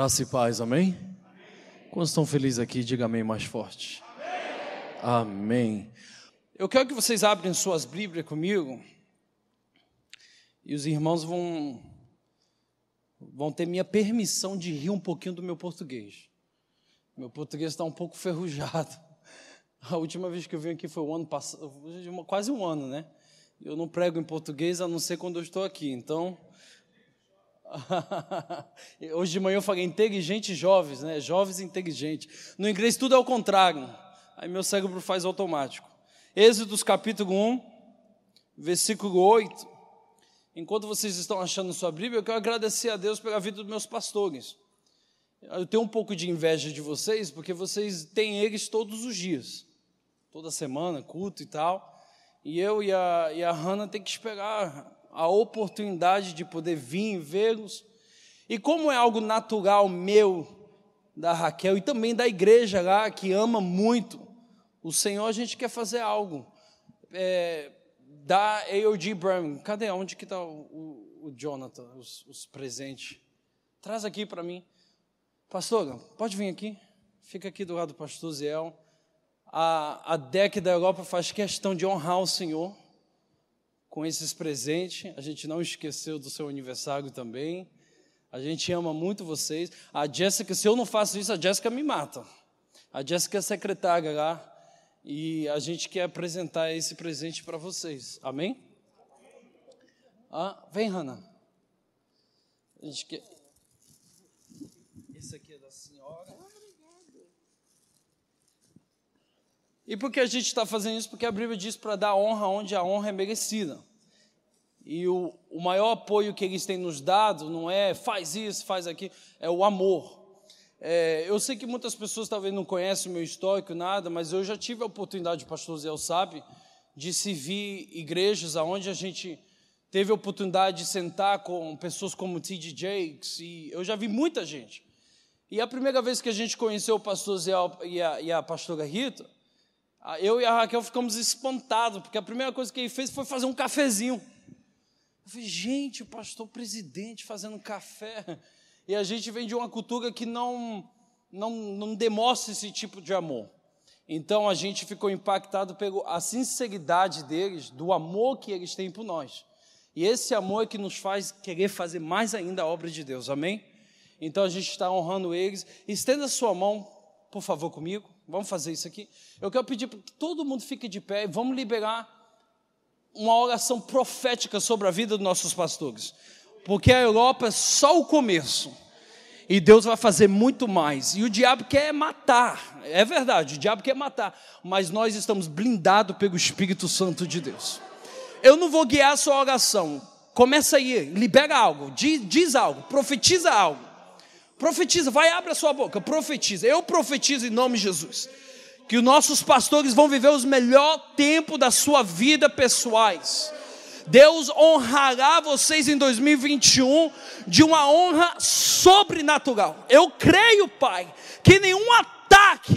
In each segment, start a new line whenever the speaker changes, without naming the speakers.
Graça e paz, amém? Quantos estão felizes aqui? Diga amém mais forte. Amém. amém.
Eu quero que vocês abrem suas Bíblias comigo e os irmãos vão, vão ter minha permissão de rir um pouquinho do meu português. Meu português está um pouco ferrujado. A última vez que eu vim aqui foi o ano passado, quase um ano, né? Eu não prego em português a não ser quando eu estou aqui, então. Hoje de manhã eu falei inteligente jovens, né? Jovens inteligentes. No inglês tudo é o contrário. Aí meu cérebro faz automático. Êxodos capítulo 1, versículo 8. Enquanto vocês estão achando sua Bíblia, eu quero agradecer a Deus pela vida dos meus pastores. Eu tenho um pouco de inveja de vocês, porque vocês têm eles todos os dias toda semana, culto e tal. E eu e a, e a Hannah tem que esperar a oportunidade de poder vir vê-los. E como é algo natural meu, da Raquel e também da igreja lá, que ama muito o Senhor, a gente quer fazer algo. É, da AOG Birmingham, cadê? Onde que está o, o, o, Jonathan, os, os presentes? Traz aqui para mim. Pastor, pode vir aqui. Fica aqui do lado do pastor Ziel a, a DEC da Europa faz questão de honrar o Senhor com esses presentes. A gente não esqueceu do seu aniversário também. A gente ama muito vocês. A Jéssica, se eu não faço isso, a Jéssica me mata. A Jéssica é secretária lá. E a gente quer apresentar esse presente para vocês. Amém? Ah, vem, Hannah. A gente quer. Esse aqui é da senhora. E por que a gente está fazendo isso? Porque a Bíblia diz para dar honra onde a honra é merecida. E o, o maior apoio que eles têm nos dado não é faz isso, faz aquilo, é o amor. É, eu sei que muitas pessoas talvez não conhecem o meu histórico, nada, mas eu já tive a oportunidade, o pastor Zé sabe, de servir igrejas onde a gente teve a oportunidade de sentar com pessoas como T.D. Jakes, e eu já vi muita gente. E a primeira vez que a gente conheceu o pastor Zé e a, e a pastora Rita, eu e a Raquel ficamos espantados, porque a primeira coisa que ele fez foi fazer um cafezinho. Eu falei, gente, o pastor presidente fazendo café. E a gente vem de uma cultura que não, não, não demonstra esse tipo de amor. Então a gente ficou impactado pela sinceridade deles, do amor que eles têm por nós. E esse amor é que nos faz querer fazer mais ainda a obra de Deus, amém? Então a gente está honrando eles. Estenda sua mão, por favor, comigo. Vamos fazer isso aqui. Eu quero pedir para que todo mundo fique de pé e vamos liberar uma oração profética sobre a vida dos nossos pastores. Porque a Europa é só o começo. E Deus vai fazer muito mais. E o diabo quer matar. É verdade, o diabo quer matar. Mas nós estamos blindados pelo Espírito Santo de Deus. Eu não vou guiar a sua oração. Começa aí, libera algo, diz, diz algo, profetiza algo. Profetiza, vai, abre a sua boca, profetiza. Eu profetizo em nome de Jesus. Que os nossos pastores vão viver os melhores tempos da sua vida pessoais. Deus honrará vocês em 2021 de uma honra sobrenatural. Eu creio, Pai, que nenhum ataque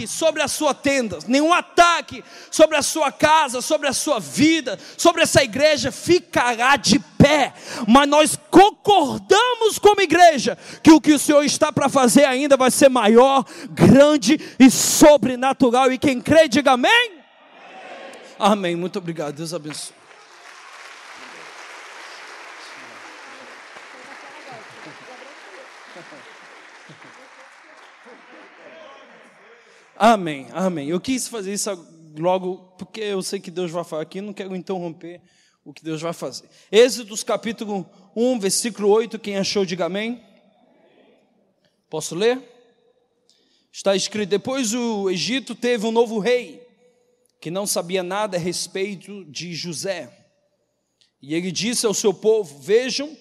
sobre a sua tenda, nenhum ataque sobre a sua casa, sobre a sua vida, sobre essa igreja ficará de pé. Mas nós concordamos como igreja que o que o Senhor está para fazer ainda vai ser maior, grande e sobrenatural. E quem crê, diga. Amém. amém. Muito obrigado. Deus abençoe. Amém, amém. Eu quis fazer isso logo porque eu sei que Deus vai falar aqui, não quero interromper o que Deus vai fazer. Êxodos capítulo 1, versículo 8, quem achou, diga amém. Posso ler? Está escrito: Depois o Egito teve um novo rei, que não sabia nada a respeito de José. E ele disse ao seu povo: Vejam,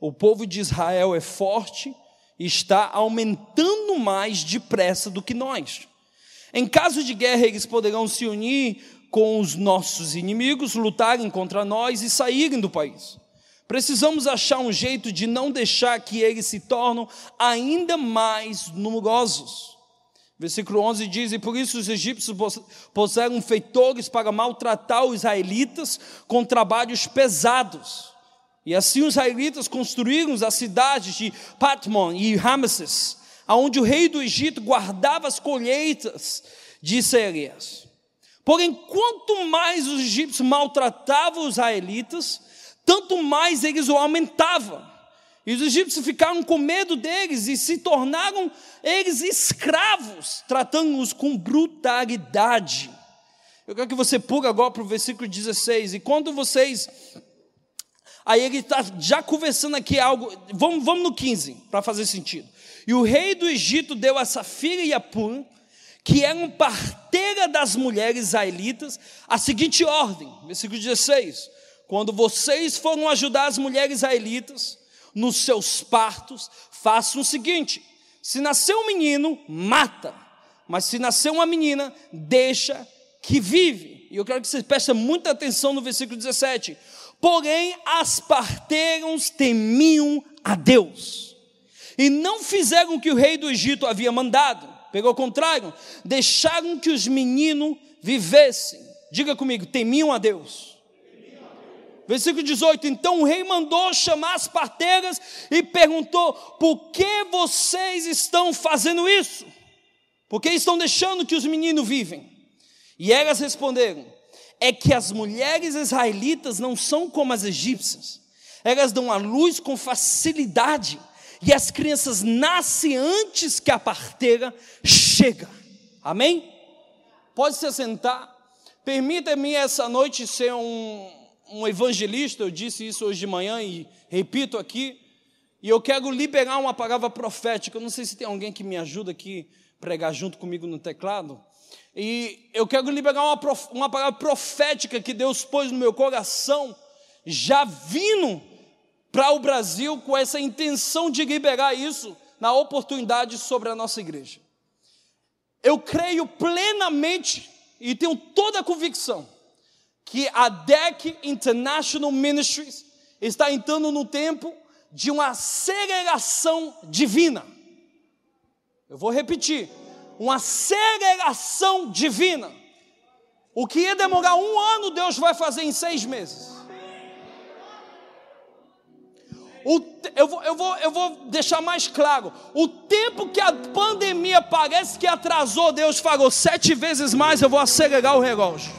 o povo de Israel é forte e está aumentando mais depressa do que nós. Em caso de guerra, eles poderão se unir com os nossos inimigos, lutarem contra nós e saírem do país. Precisamos achar um jeito de não deixar que eles se tornem ainda mais numerosos. Versículo 11 diz: E por isso os egípcios puseram feitores para maltratar os israelitas com trabalhos pesados. E assim os israelitas construíram as cidades de Patmon e Ramesses onde o rei do Egito guardava as colheitas de cereais. Porém, quanto mais os egípcios maltratavam os israelitas, tanto mais eles o aumentavam. E os egípcios ficaram com medo deles e se tornaram eles escravos, tratando-os com brutalidade. Eu quero que você pule agora para o versículo 16. E quando vocês. Aí ele está já conversando aqui algo. Vamos, vamos no 15, para fazer sentido. E o rei do Egito deu a Safira e a Pum, que eram parteira das mulheres israelitas, a seguinte ordem, versículo 16: Quando vocês foram ajudar as mulheres israelitas nos seus partos, façam o seguinte: se nascer um menino, mata, mas se nascer uma menina, deixa que vive. E eu quero que você preste muita atenção no versículo 17. Porém, as parteiras temiam a Deus e não fizeram o que o rei do Egito havia mandado. Pelo contrário, deixaram que os meninos vivessem. Diga comigo, temiam a Deus. Versículo 18: Então o rei mandou chamar as parteiras e perguntou: Por que vocês estão fazendo isso? Por que estão deixando que os meninos vivem? E elas responderam: é que as mulheres israelitas não são como as egípcias. Elas dão a luz com facilidade e as crianças nascem antes que a parteira chega. Amém? Pode se sentar. Permita-me essa noite ser um, um evangelista. Eu disse isso hoje de manhã e repito aqui. E eu quero liberar uma palavra profética. Eu não sei se tem alguém que me ajuda aqui pregar junto comigo no teclado. E eu quero liberar uma, uma palavra profética que Deus pôs no meu coração, já vindo para o Brasil com essa intenção de liberar isso na oportunidade sobre a nossa igreja. Eu creio plenamente e tenho toda a convicção que a DEC International Ministries está entrando no tempo de uma aceleração divina. Eu vou repetir uma aceleração divina. O que ia demorar um ano, Deus vai fazer em seis meses. O, eu, vou, eu, vou, eu vou deixar mais claro: o tempo que a pandemia parece que atrasou, Deus falou sete vezes mais, eu vou acelerar o relógio.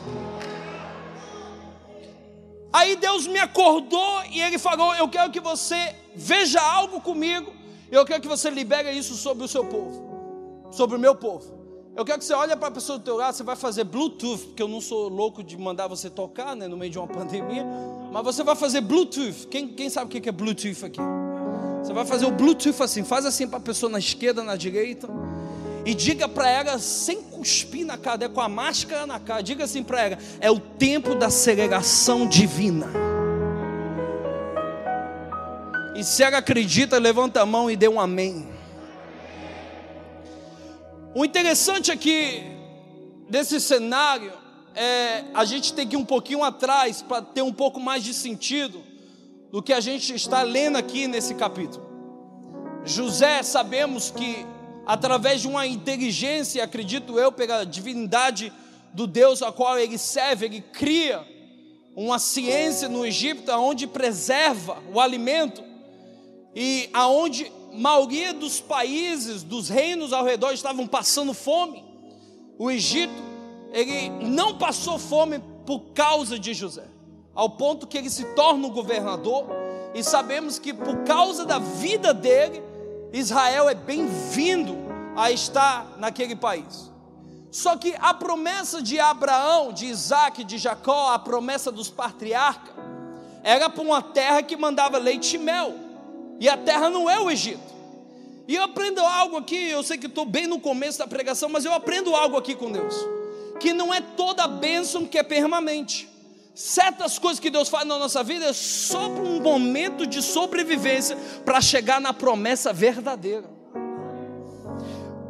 Aí Deus me acordou e Ele falou: Eu quero que você veja algo comigo, eu quero que você libere isso sobre o seu povo sobre o meu povo. Eu quero que você olhe para a pessoa do teu lado, você vai fazer Bluetooth, porque eu não sou louco de mandar você tocar né, no meio de uma pandemia, mas você vai fazer Bluetooth. Quem, quem sabe o que é Bluetooth aqui? Você vai fazer o Bluetooth assim, faz assim para a pessoa na esquerda, na direita, e diga para ela, sem cuspir na cara, com a máscara na cara, diga assim para ela: é o tempo da aceleração divina. E se ela acredita, levanta a mão e dê um amém. O interessante aqui desse cenário é a gente tem que ir um pouquinho atrás para ter um pouco mais de sentido do que a gente está lendo aqui nesse capítulo. José, sabemos que através de uma inteligência, acredito eu, pela divindade do Deus a qual ele serve, ele cria uma ciência no Egito onde preserva o alimento e aonde maioria dos países, dos reinos ao redor estavam passando fome. O Egito, ele não passou fome por causa de José, ao ponto que ele se torna o governador, e sabemos que por causa da vida dele, Israel é bem-vindo a estar naquele país. Só que a promessa de Abraão, de Isaac, de Jacó, a promessa dos patriarcas, era para uma terra que mandava leite e mel. E a terra não é o Egito. E eu aprendo algo aqui, eu sei que estou bem no começo da pregação, mas eu aprendo algo aqui com Deus. Que não é toda bênção que é permanente. Certas coisas que Deus faz na nossa vida é só para um momento de sobrevivência para chegar na promessa verdadeira.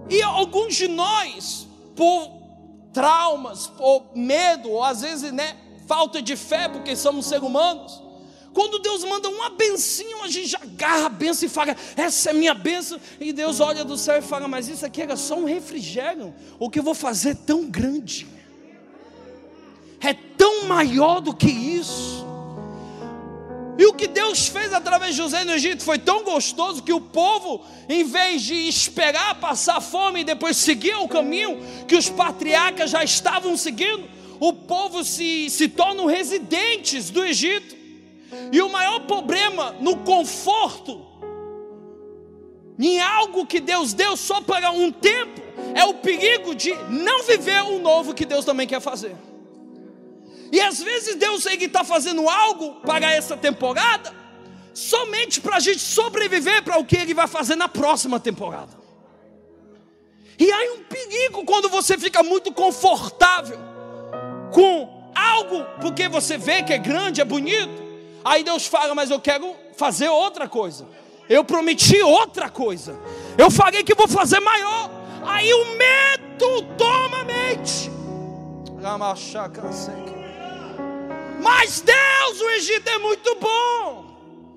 E alguns de nós, por traumas, por medo, ou às vezes né, falta de fé, porque somos seres humanos, quando Deus manda uma benção, a gente agarra a benção e fala: Essa é minha benção. E Deus olha do céu e fala: Mas isso aqui era só um refrigério. O que eu vou fazer é tão grande, é tão maior do que isso. E o que Deus fez através de José no Egito foi tão gostoso que o povo, em vez de esperar passar fome e depois seguir o caminho que os patriarcas já estavam seguindo, o povo se, se tornam residentes do Egito. E o maior problema no conforto, em algo que Deus deu só para um tempo, é o perigo de não viver o novo que Deus também quer fazer. E às vezes Deus está fazendo algo para essa temporada, somente para a gente sobreviver para o que Ele vai fazer na próxima temporada. E há um perigo quando você fica muito confortável com algo, porque você vê que é grande, é bonito. Aí Deus fala, mas eu quero fazer outra coisa. Eu prometi outra coisa. Eu falei que vou fazer maior. Aí o medo toma a mente. Mas Deus, o Egito é muito bom.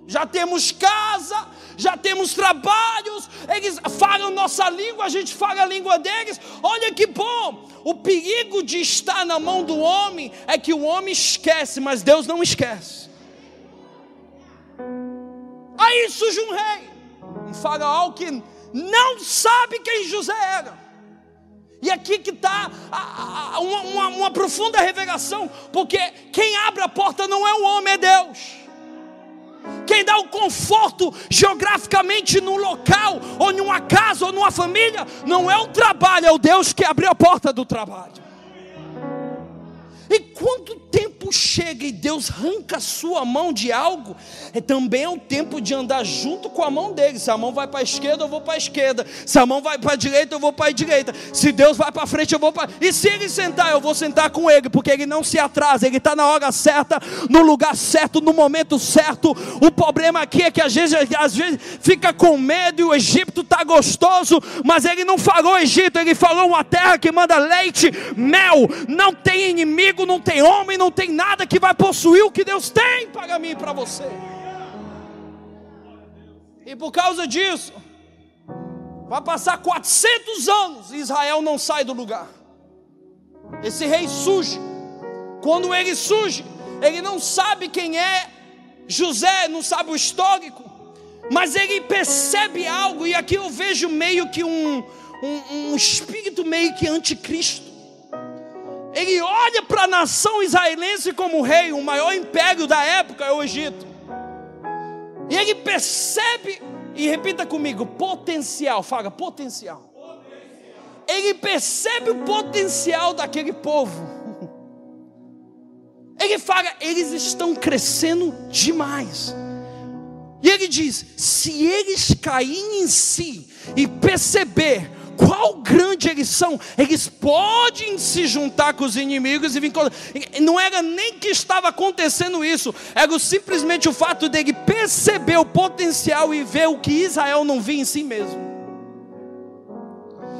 Já temos casa, já temos trabalhos, eles falam nossa língua, a gente fala a língua deles. Olha que bom! O perigo de estar na mão do homem é que o homem esquece, mas Deus não esquece. Aí surge um rei, um faraó que não sabe quem José era. E aqui que está uma, uma, uma profunda revelação, porque quem abre a porta não é o homem, é Deus. Quem dá o conforto geograficamente num local, ou numa casa, ou numa família, não é o trabalho, é o Deus que abriu a porta do trabalho. E quando o tempo chega e Deus arranca a sua mão de algo, é também é o tempo de andar junto com a mão dele. Se a mão vai para a esquerda, eu vou para a esquerda. Se a mão vai para a direita, eu vou para a direita. Se Deus vai para frente, eu vou para. E se ele sentar, eu vou sentar com ele, porque ele não se atrasa, ele está na hora certa, no lugar certo, no momento certo. O problema aqui é que às vezes, às vezes fica com medo e o Egito está gostoso, mas ele não falou Egito, ele falou uma terra que manda leite, mel, não tem inimigo não tem homem, não tem nada que vai possuir o que Deus tem para mim e para você. E por causa disso, vai passar 400 anos e Israel não sai do lugar. Esse rei surge. Quando ele surge, ele não sabe quem é José, não sabe o histórico, mas ele percebe algo, e aqui eu vejo meio que um, um, um espírito meio que anticristo ele olha para a nação israelense como rei, o maior império da época é o Egito. E ele percebe, e repita comigo, potencial, fala potencial. potencial. Ele percebe o potencial daquele povo. Ele fala, eles estão crescendo demais. E ele diz: se eles caírem em si e perceber qual grande eles são, eles podem se juntar com os inimigos e vir. Não era nem que estava acontecendo isso, era simplesmente o fato dele perceber o potencial e ver o que Israel não via em si mesmo.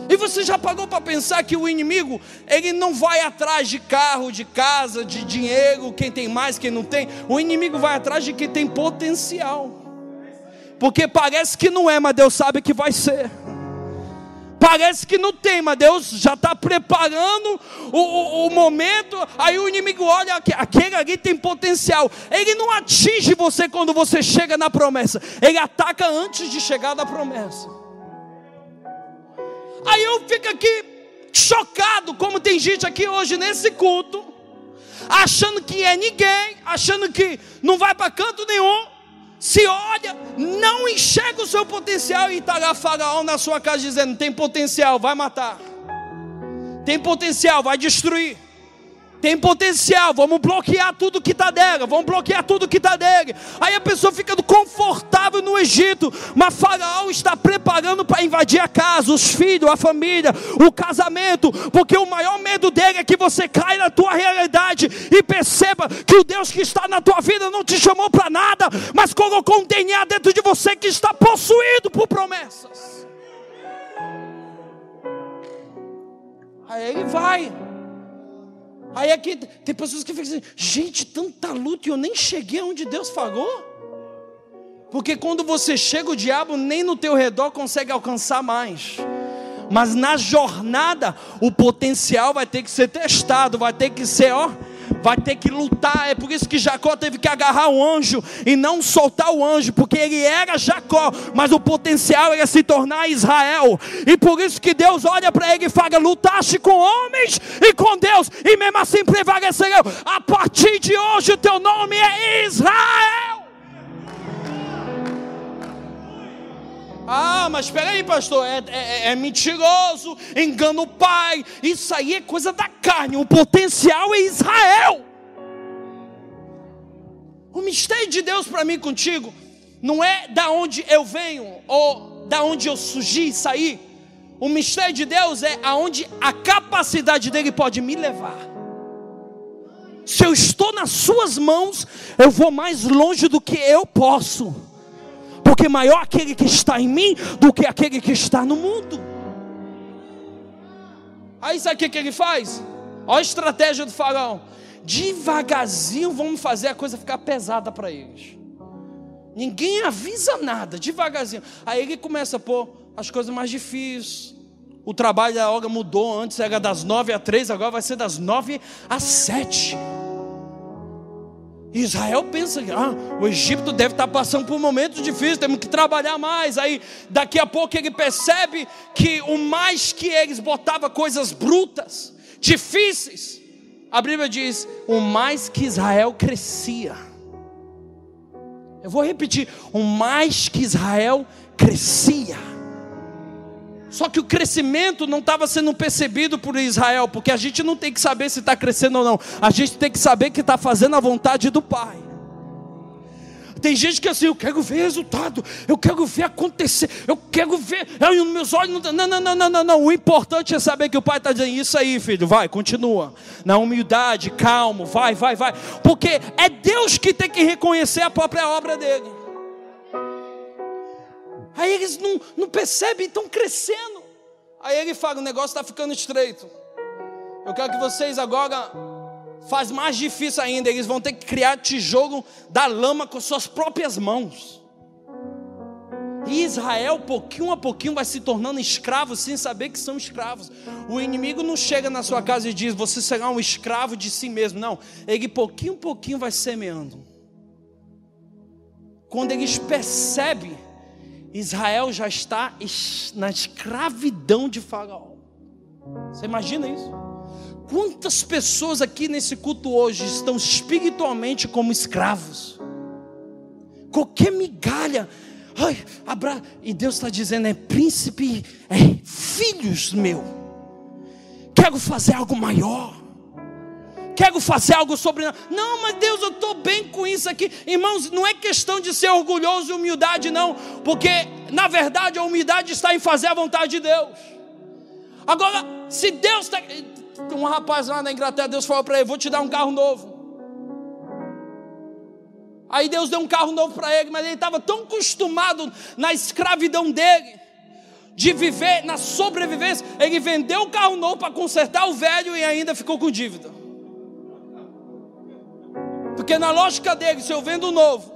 E você já pagou para pensar que o inimigo, ele não vai atrás de carro, de casa, de dinheiro, quem tem mais, quem não tem. O inimigo vai atrás de quem tem potencial. Porque parece que não é, mas Deus sabe que vai ser. Parece que não tem, mas Deus já está preparando o, o, o, momento. Aí o inimigo olha, aquele ali tem potencial. Ele não atinge você quando você chega na promessa, ele ataca antes de chegar na promessa. Aí eu fico aqui chocado, como tem gente aqui hoje nesse culto, achando que é ninguém, achando que não vai para canto nenhum se olha, não enxerga o seu potencial e está lá Faraó na sua casa dizendo: tem potencial, vai matar, tem potencial, vai destruir tem potencial, vamos bloquear tudo que está dela, vamos bloquear tudo que está dele. Aí a pessoa fica confortável no Egito, mas Faraó está preparando para invadir a casa, os filhos, a família, o casamento, porque o maior medo dele é que você caia na tua realidade e perceba que o Deus que está na tua vida não te chamou para nada, mas colocou um DNA dentro de você que está possuído por promessas. Aí ele vai. Aí aqui tem pessoas que ficam assim, gente, tanta luta e eu nem cheguei onde Deus falou. Porque quando você chega, o diabo nem no teu redor consegue alcançar mais. Mas na jornada, o potencial vai ter que ser testado, vai ter que ser, ó, vai ter que lutar. É por isso que Jacó teve que agarrar o anjo e não soltar o anjo, porque ele era Jacó, mas o potencial era se tornar Israel. E por isso que Deus olha para ele e fala: lutaste com homens e com Deus, e mesmo assim prevaleceu. A partir de hoje o teu nome é Israel. Ah, mas espera aí, pastor, é, é, é, mentiroso, engana o pai. Isso aí é coisa da carne. O potencial é Israel. O mistério de Deus para mim contigo não é da onde eu venho ou da onde eu surgi e saí. O mistério de Deus é aonde a capacidade dele pode me levar. Se eu estou nas suas mãos, eu vou mais longe do que eu posso. Porque maior aquele que está em mim do que aquele que está no mundo. Aí sabe o que, que ele faz? Olha a estratégia do faraó. Devagarzinho vamos fazer a coisa ficar pesada para eles. Ninguém avisa nada, devagarzinho. Aí ele começa a pôr as coisas mais difíceis. O trabalho da hora mudou, antes era das nove às três, agora vai ser das nove às sete. Israel pensa, ah, o Egito deve estar passando por um momento difícil, temos que trabalhar mais. Aí, daqui a pouco, ele percebe que o mais que eles botavam coisas brutas, difíceis, a Bíblia diz: o mais que Israel crescia. Eu vou repetir: o mais que Israel crescia. Só que o crescimento não estava sendo percebido por Israel, porque a gente não tem que saber se está crescendo ou não, a gente tem que saber que está fazendo a vontade do Pai. Tem gente que é assim, eu quero ver resultado, eu quero ver acontecer, eu quero ver, eu, meus olhos não, não, não, não, não, não, o importante é saber que o Pai está dizendo isso aí, filho, vai, continua, na humildade, calmo, vai, vai, vai, porque é Deus que tem que reconhecer a própria obra dele. Aí eles não, não percebem, estão crescendo. Aí ele fala: o negócio está ficando estreito. Eu quero que vocês agora faz mais difícil ainda. Eles vão ter que criar tijolo da lama com suas próprias mãos. E Israel, pouquinho a pouquinho, vai se tornando escravo sem saber que são escravos. O inimigo não chega na sua casa e diz: Você será um escravo de si mesmo. Não, ele pouquinho a pouquinho vai semeando. Quando eles percebem Israel já está na escravidão de Faraó. Você imagina isso? Quantas pessoas aqui nesse culto hoje estão espiritualmente como escravos? Qualquer migalha, ai, abra... e Deus está dizendo: é príncipe, é filhos meu. Quero fazer algo maior quero fazer algo sobre. Não, mas Deus, eu estou bem com isso aqui. Irmãos, não é questão de ser orgulhoso e humildade, não. Porque, na verdade, a humildade está em fazer a vontade de Deus. Agora, se Deus está. Um rapaz lá na Inglaterra, Deus falou para ele: Vou te dar um carro novo. Aí Deus deu um carro novo para ele, mas ele estava tão acostumado na escravidão dele, de viver na sobrevivência, ele vendeu o carro novo para consertar o velho e ainda ficou com dívida. Porque na lógica dele, se eu vendo novo,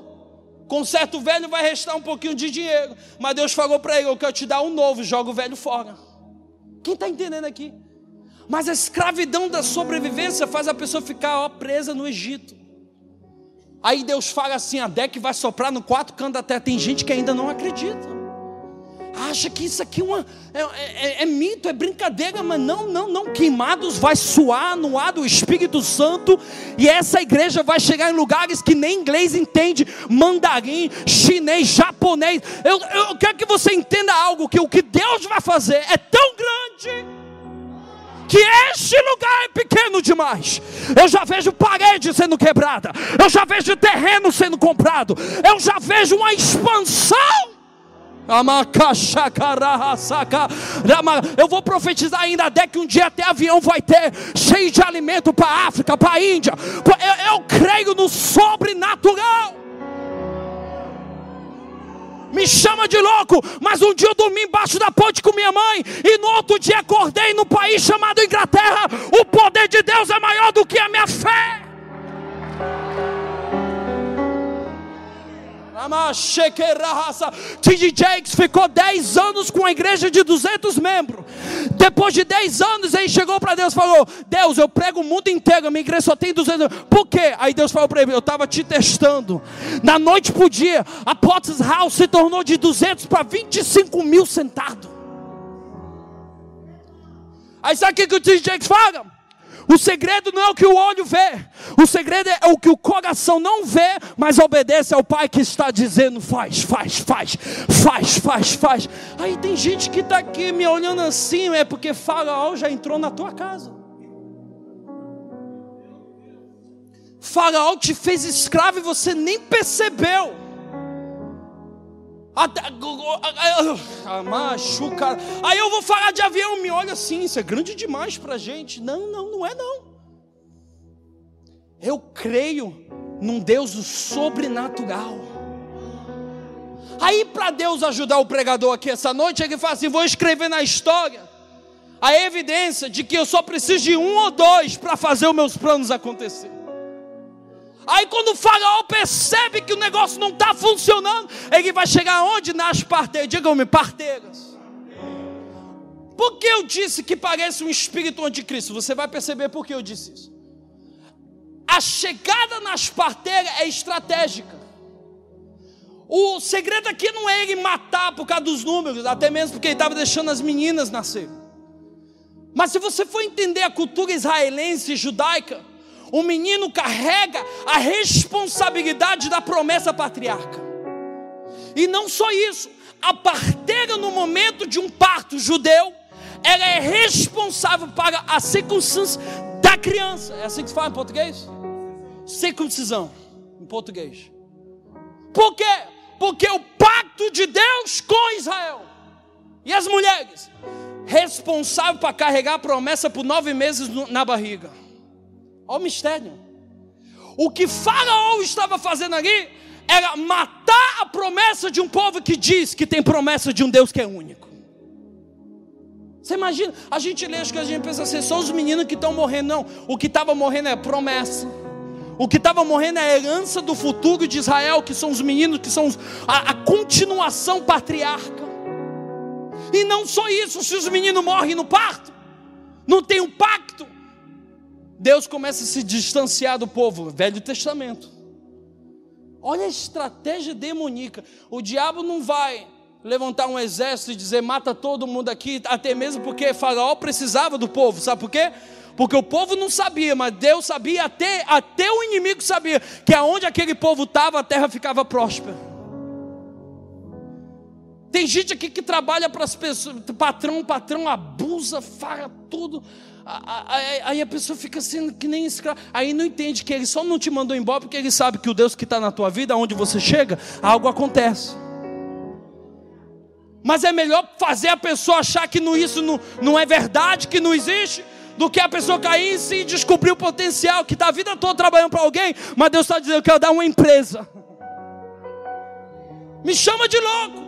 conserto o velho, vai restar um pouquinho de dinheiro. Mas Deus falou para ele: Eu quero te dar um novo, joga o velho fora. Quem está entendendo aqui? Mas a escravidão da sobrevivência faz a pessoa ficar ó, presa no Egito. Aí Deus fala assim: a deck vai soprar no quatro cantos da terra. Tem gente que ainda não acredita acha que isso aqui é, uma, é, é, é, mito, é brincadeira, mas não, não, não. Queimados vai suar no ar do Espírito Santo, e essa igreja vai chegar em lugares que nem inglês entende, mandarim, chinês, japonês. Eu, eu quero que você entenda algo: que o que Deus vai fazer é tão grande que este lugar é pequeno demais. Eu já vejo parede sendo quebrada, eu já vejo terreno sendo comprado, eu já vejo uma expansão eu vou profetizar ainda até que um dia até avião vai ter cheio de alimento para a África, para a Índia. Eu, eu creio no sobrenatural. Me chama de louco, mas um dia eu dormi embaixo da ponte com minha mãe, e no outro dia acordei num país chamado Inglaterra. O poder de Deus é maior do que a minha fé. T.D. Jakes ficou 10 anos com a igreja de 200 membros. Depois de 10 anos, ele chegou para Deus e falou: Deus, eu prego o mundo inteiro, a minha igreja só tem 200. Por quê? Aí Deus falou para ele: Eu estava te testando. Na noite por dia, a Potter's House se tornou de 200 para 25 mil sentados. Aí sabe o que, que o T.D. Jakes fala? O segredo não é o que o olho vê, o segredo é o que o coração não vê, mas obedece ao Pai que está dizendo: faz, faz, faz, faz, faz, faz. Aí tem gente que está aqui me olhando assim, é porque Faraó já entrou na tua casa. Faraó te fez escravo e você nem percebeu. Machuca. Aí eu vou falar de avião, me olha assim, isso é grande demais para gente. Não, não, não é não. Eu creio num Deus sobrenatural. Aí para Deus ajudar o pregador aqui essa noite, ele fala assim: vou escrever na história a evidência de que eu só preciso de um ou dois para fazer os meus planos acontecer. Aí quando o faraó percebe que o negócio não está funcionando, ele vai chegar onde? Nas parteiras. Digam-me, parteiras. Por que eu disse que parece um espírito anticristo? Você vai perceber por que eu disse isso. A chegada nas parteiras é estratégica. O segredo aqui não é ele matar por causa dos números, até mesmo porque ele estava deixando as meninas nascer. Mas se você for entender a cultura israelense e judaica, o menino carrega a responsabilidade da promessa patriarca. E não só isso, a parteira no momento de um parto judeu, ela é responsável para a circuncisão da criança. É assim que se fala em português? Circuncisão, em português. Por quê? Porque o pacto de Deus com Israel. E as mulheres? Responsável para carregar a promessa por nove meses na barriga. Olha o mistério. O que Faraó estava fazendo ali era matar a promessa de um povo que diz que tem promessa de um Deus que é único. Você imagina? A gente lê as coisas e a gente pensa assim: são os meninos que estão morrendo. Não, o que estava morrendo é promessa. O que estava morrendo é a herança do futuro de Israel, que são os meninos, que são a, a continuação patriarca. E não só isso, se os meninos morrem no parto, não tem um pacto, Deus começa a se distanciar do povo, Velho Testamento. Olha a estratégia demoníaca. O diabo não vai levantar um exército e dizer mata todo mundo aqui, até mesmo porque Faraó precisava do povo, sabe por quê? Porque o povo não sabia, mas Deus sabia, até, até o inimigo sabia, que aonde aquele povo estava, a terra ficava próspera. Tem gente aqui que trabalha para as pessoas, patrão, patrão abusa, fala tudo. Aí a pessoa fica assim, que nem escravo. Aí não entende que ele só não te mandou embora porque ele sabe que o Deus que está na tua vida, onde você chega, algo acontece. Mas é melhor fazer a pessoa achar que não, isso não, não é verdade, que não existe, do que a pessoa cair em si e descobrir o potencial, que está a vida toda trabalhando para alguém, mas Deus está dizendo que eu dar uma empresa. Me chama de louco.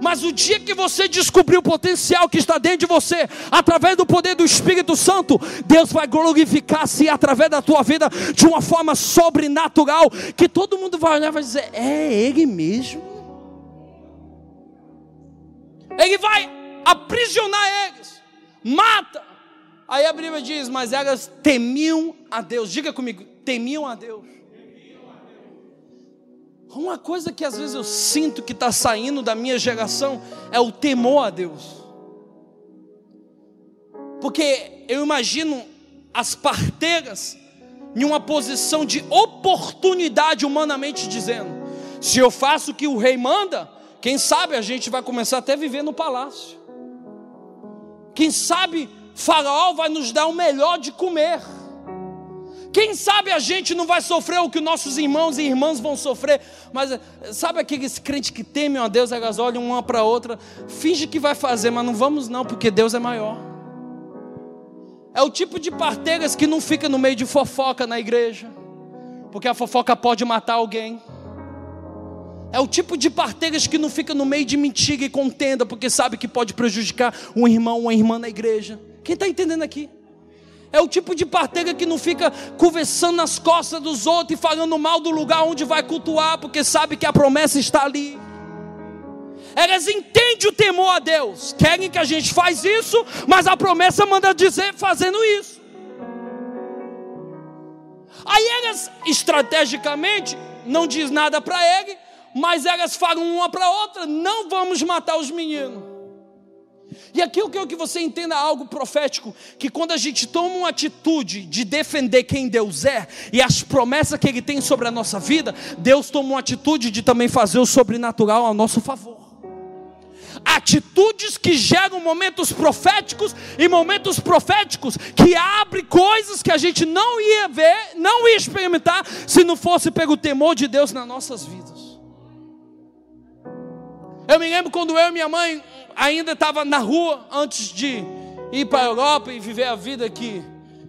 Mas o dia que você descobrir o potencial que está dentro de você, através do poder do Espírito Santo, Deus vai glorificar-se através da tua vida de uma forma sobrenatural, que todo mundo vai olhar e vai dizer: é Ele mesmo. Ele vai aprisionar eles, mata. Aí a Bíblia diz: mas elas temiam a Deus. Diga comigo: temiam a Deus. Uma coisa que às vezes eu sinto que está saindo da minha geração é o temor a Deus. Porque eu imagino as parteiras em uma posição de oportunidade, humanamente dizendo. Se eu faço o que o rei manda, quem sabe a gente vai começar até a viver no palácio. Quem sabe Faraó vai nos dar o melhor de comer. Quem sabe a gente não vai sofrer o que nossos irmãos e irmãs vão sofrer, mas eh, sabe aqueles crentes que temem a Deus, elas olham uma para a outra, finge que vai fazer, mas não vamos não, porque Deus é maior. É o tipo de parteiras que não fica no meio de fofoca na igreja, porque a fofoca pode matar alguém. É o tipo de parteiras que não fica no meio de mentira e contenda, porque sabe que pode prejudicar um irmão ou uma irmã na igreja. Quem está entendendo aqui? É o tipo de parteira que não fica conversando nas costas dos outros e falando mal do lugar onde vai cultuar, porque sabe que a promessa está ali. Elas entendem o temor a Deus, querem que a gente faz isso, mas a promessa manda dizer fazendo isso. Aí elas, estrategicamente, não diz nada para ele, mas elas falam uma para outra: não vamos matar os meninos. E aqui eu quero que você entenda algo profético: que quando a gente toma uma atitude de defender quem Deus é e as promessas que Ele tem sobre a nossa vida, Deus toma uma atitude de também fazer o sobrenatural ao nosso favor atitudes que geram momentos proféticos e momentos proféticos que abrem coisas que a gente não ia ver, não ia experimentar se não fosse pelo temor de Deus nas nossas vidas. Eu me lembro quando eu e minha mãe ainda estava na rua antes de ir para a Europa e viver a vida que,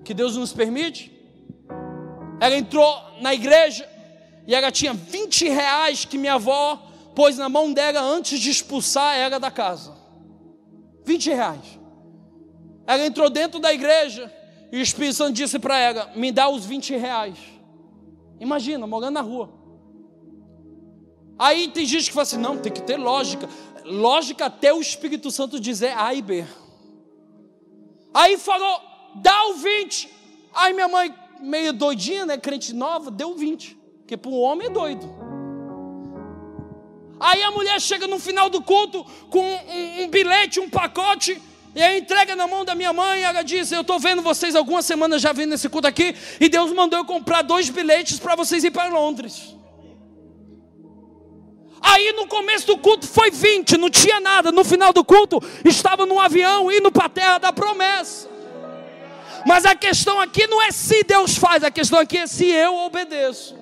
que Deus nos permite. Ela entrou na igreja e ela tinha 20 reais que minha avó pôs na mão dela antes de expulsar ela da casa. 20 reais. Ela entrou dentro da igreja e o Espírito Santo disse para ela: Me dá os 20 reais. Imagina, morando na rua. Aí tem gente que fala assim: Não, tem que ter lógica. Lógica até o Espírito Santo dizer A e B. Aí falou: Dá o 20. Aí minha mãe, meio doidinha, né? Crente nova, deu 20. Porque para o homem é doido. Aí a mulher chega no final do culto com um, um bilhete, um pacote, e aí entrega na mão da minha mãe, ela diz: Eu estou vendo vocês algumas semanas já vindo nesse culto aqui, e Deus mandou eu comprar dois bilhetes para vocês ir para Londres. Aí no começo do culto foi 20, não tinha nada. No final do culto estava num avião indo para a terra da promessa. Mas a questão aqui não é se Deus faz, a questão aqui é se eu obedeço.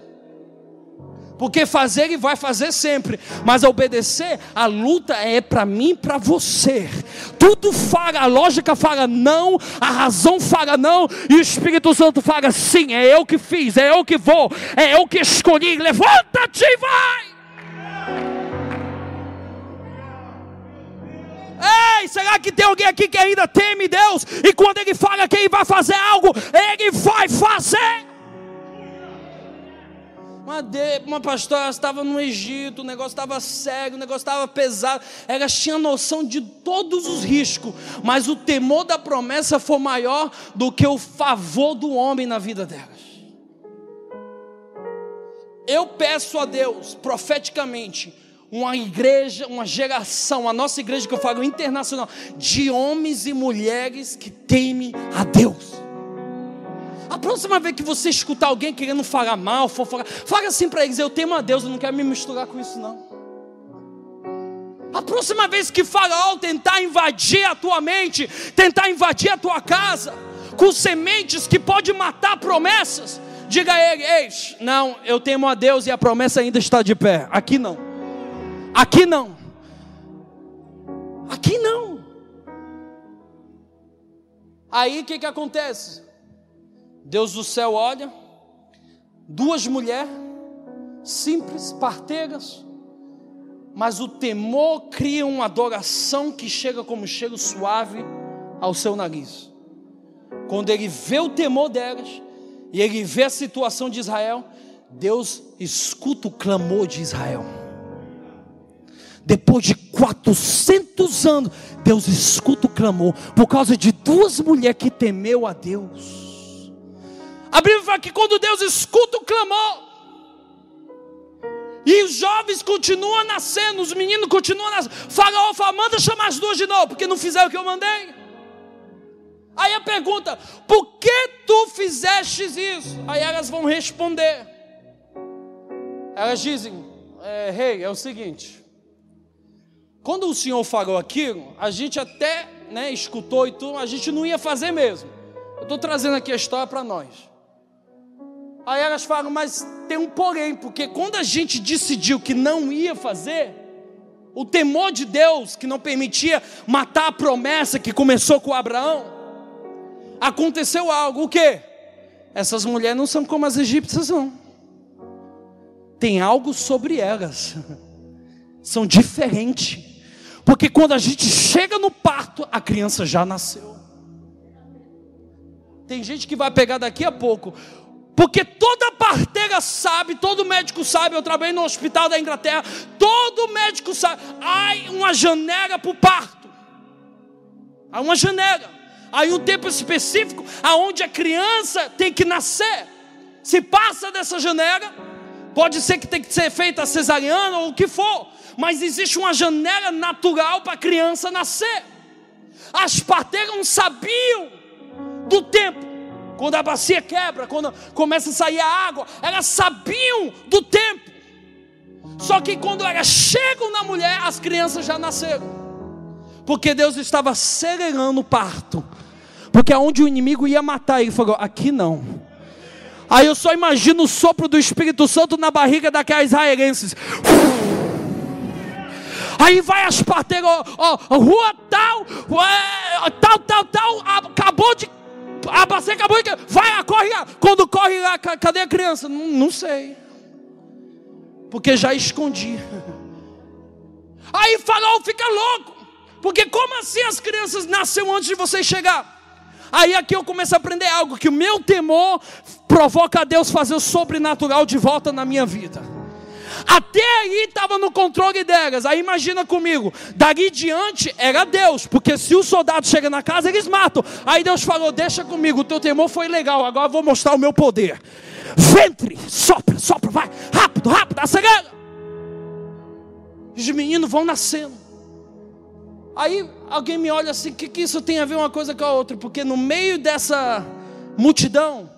Porque fazer ele vai fazer sempre, mas obedecer, a luta é para mim, para você. Tudo fala, a lógica fala não, a razão fala não, e o Espírito Santo fala sim, é eu que fiz, é eu que vou, é eu que escolhi. Levanta-te e vai. Ei, será que tem alguém aqui que ainda teme Deus? E quando Ele fala que Ele vai fazer algo, Ele vai fazer. Uma, de, uma pastora estava no Egito, o negócio estava sério, o negócio estava pesado. Elas tinham noção de todos os riscos, mas o temor da promessa foi maior do que o favor do homem na vida delas. Eu peço a Deus, profeticamente, uma igreja, uma geração, a nossa igreja que eu falo internacional, de homens e mulheres que temem a Deus. A próxima vez que você escutar alguém querendo falar mal, fofocar, fala assim para eles: Eu temo a Deus, eu não quero me misturar com isso, não. A próxima vez que Faraó tentar invadir a tua mente, tentar invadir a tua casa, com sementes que pode matar promessas, diga a ele: Ei, não, eu temo a Deus e a promessa ainda está de pé. Aqui não. Aqui não. Aqui não. Aí o que, que acontece? Deus do céu olha, duas mulheres, simples, parteiras, mas o temor cria uma adoração que chega como cheiro suave ao seu nariz. Quando ele vê o temor delas e ele vê a situação de Israel, Deus escuta o clamor de Israel. Depois de 400 anos, Deus escuta o clamor por causa de duas mulheres que temeu a Deus. A Bíblia fala que quando Deus escuta o clamor, e os jovens continuam nascendo, os meninos continuam nascendo. Faraó fala: manda chamar as duas de novo, porque não fizeram o que eu mandei. Aí a pergunta: por que tu fizestes isso? Aí elas vão responder. Elas dizem: é, rei, é o seguinte. Quando o senhor falou aquilo, a gente até né, escutou e tudo, a gente não ia fazer mesmo. Eu estou trazendo aqui a história para nós. Aí elas falam, mas tem um porém, porque quando a gente decidiu que não ia fazer, o temor de Deus que não permitia matar a promessa que começou com Abraão, aconteceu algo, o que? Essas mulheres não são como as egípcias, não. Tem algo sobre elas. São diferentes. Porque quando a gente chega no parto, a criança já nasceu. Tem gente que vai pegar daqui a pouco. Porque toda parteira sabe, todo médico sabe, eu trabalhei no hospital da Inglaterra, todo médico sabe, há uma janela para o parto. Há uma janela. Há um tempo específico aonde a criança tem que nascer. Se passa dessa janela, pode ser que tem que ser feita cesariana ou o que for, mas existe uma janela natural para a criança nascer. As parteiras não sabiam do tempo. Quando a bacia quebra, quando começa a sair a água, elas sabiam do tempo. Só que quando elas chegam na mulher, as crianças já nasceram. Porque Deus estava acelerando o parto. Porque aonde o inimigo ia matar, ele falou: aqui não. Aí eu só imagino o sopro do Espírito Santo na barriga daquelas israelenses. Aí vai as parteiras, ó, ó, rua tal, é, tal, tal, tal, acabou de. A bacia acabou de. Vai, corre lá. Quando corre lá, cadê a criança? Não, não sei. Porque já escondi. Aí Faraó fica louco. Porque como assim as crianças nasceram antes de você chegar? Aí aqui eu começo a aprender algo: que o meu temor provoca a Deus fazer o sobrenatural de volta na minha vida. Até aí estava no controle delas. Aí imagina comigo, dali diante era Deus, porque se o soldado chega na casa, eles matam. Aí Deus falou: Deixa comigo, o teu temor foi legal, agora vou mostrar o meu poder. Ventre, sopra, sopra, vai, rápido, rápido, acelera. Os meninos vão nascendo. Aí alguém me olha assim: o que, que isso tem a ver uma coisa com a outra? Porque no meio dessa multidão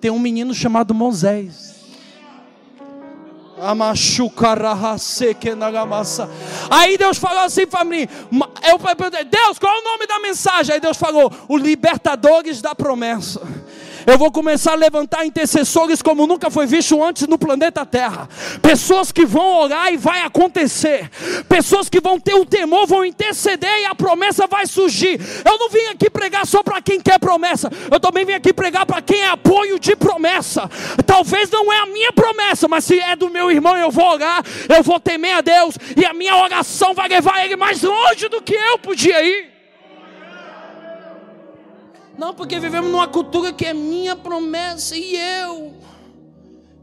tem um menino chamado Moisés. Aí Deus falou assim para mim: eu perguntei, Deus, qual é o nome da mensagem? Aí Deus falou: o libertadores da promessa. Eu vou começar a levantar intercessores como nunca foi visto antes no planeta Terra. Pessoas que vão orar e vai acontecer. Pessoas que vão ter o temor, vão interceder e a promessa vai surgir. Eu não vim aqui pregar só para quem quer promessa. Eu também vim aqui pregar para quem é apoio de promessa. Talvez não é a minha promessa, mas se é do meu irmão, eu vou orar, eu vou temer a Deus e a minha oração vai levar ele mais longe do que eu podia ir. Não, porque vivemos numa cultura que é minha promessa e eu.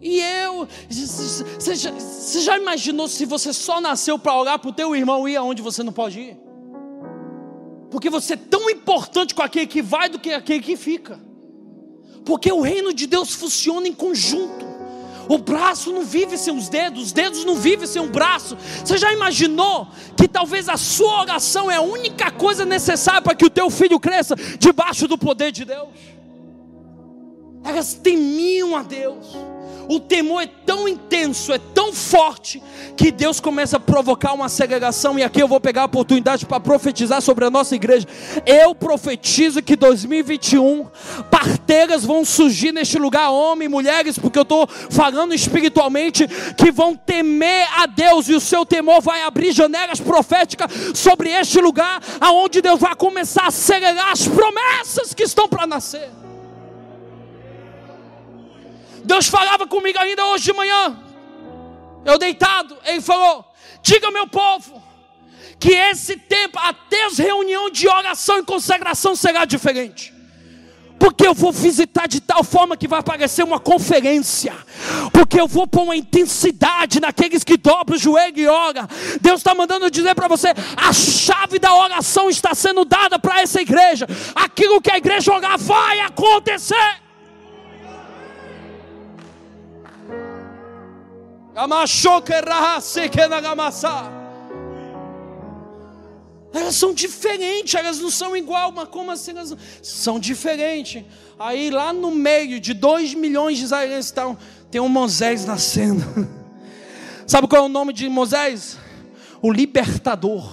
E eu. Você já, você já imaginou se você só nasceu para orar para o teu irmão ir aonde você não pode ir? Porque você é tão importante com aquele que vai do que aquele que fica. Porque o reino de Deus funciona em conjunto. O braço não vive sem os dedos, os dedos não vivem sem o braço. Você já imaginou que talvez a sua oração é a única coisa necessária para que o teu filho cresça debaixo do poder de Deus? Elas temiam a Deus. O temor é tão intenso, é tão forte, que Deus começa a provocar uma segregação. E aqui eu vou pegar a oportunidade para profetizar sobre a nossa igreja. Eu profetizo que 2021 parteiras vão surgir neste lugar, homens e mulheres, porque eu estou falando espiritualmente, que vão temer a Deus e o seu temor vai abrir janelas proféticas sobre este lugar, aonde Deus vai começar a acelerar as promessas que estão para nascer. Deus falava comigo ainda hoje de manhã. Eu deitado, ele falou: Diga meu povo, que esse tempo, até as reuniões de oração e consagração será diferente. Porque eu vou visitar de tal forma que vai parecer uma conferência. Porque eu vou pôr uma intensidade naqueles que dobram o joelho e oram. Deus está mandando dizer para você: a chave da oração está sendo dada para essa igreja. Aquilo que a igreja orar vai acontecer. Elas são diferentes, elas não são igual, mas como assim elas são diferentes? Aí lá no meio de dois milhões de israelenses estão, tem um Moisés nascendo. Sabe qual é o nome de Moisés? O libertador.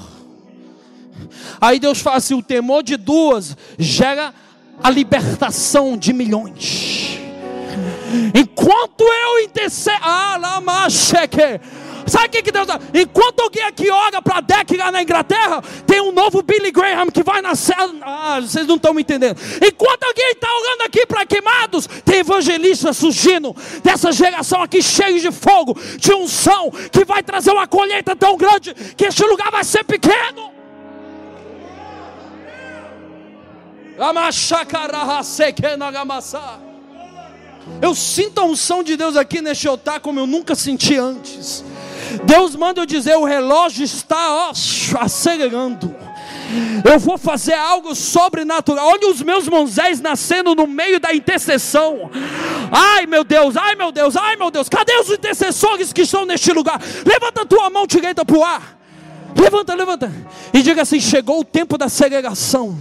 Aí Deus fala assim: o temor de duas gera a libertação de milhões. Enquanto eu intercedo. Ah. Sabe o que, Deus dá? Enquanto alguém aqui ora para Deck lá na Inglaterra, tem um novo Billy Graham que vai nascer. Ah, vocês não estão me entendendo. Enquanto alguém está orando aqui para queimados, tem evangelistas surgindo dessa geração aqui cheio de fogo, de unção, que vai trazer uma colheita tão grande que este lugar vai ser pequeno. Eu sinto a unção de Deus aqui neste altar como eu nunca senti antes. Deus manda eu dizer: o relógio está ó, acelerando. Eu vou fazer algo sobrenatural. Olha os meus Moisés nascendo no meio da intercessão. Ai meu Deus, ai meu Deus, ai meu Deus. Cadê os intercessores que estão neste lugar? Levanta a tua mão direita para o ar. Levanta, levanta. E diga assim: chegou o tempo da segregação.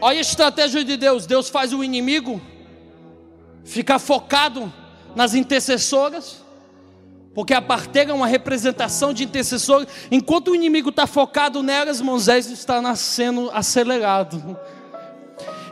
Olha a estratégia de Deus. Deus faz o inimigo ficar focado nas intercessoras, porque a parteira é uma representação de intercessores. Enquanto o inimigo está focado nelas, Moisés está nascendo acelerado.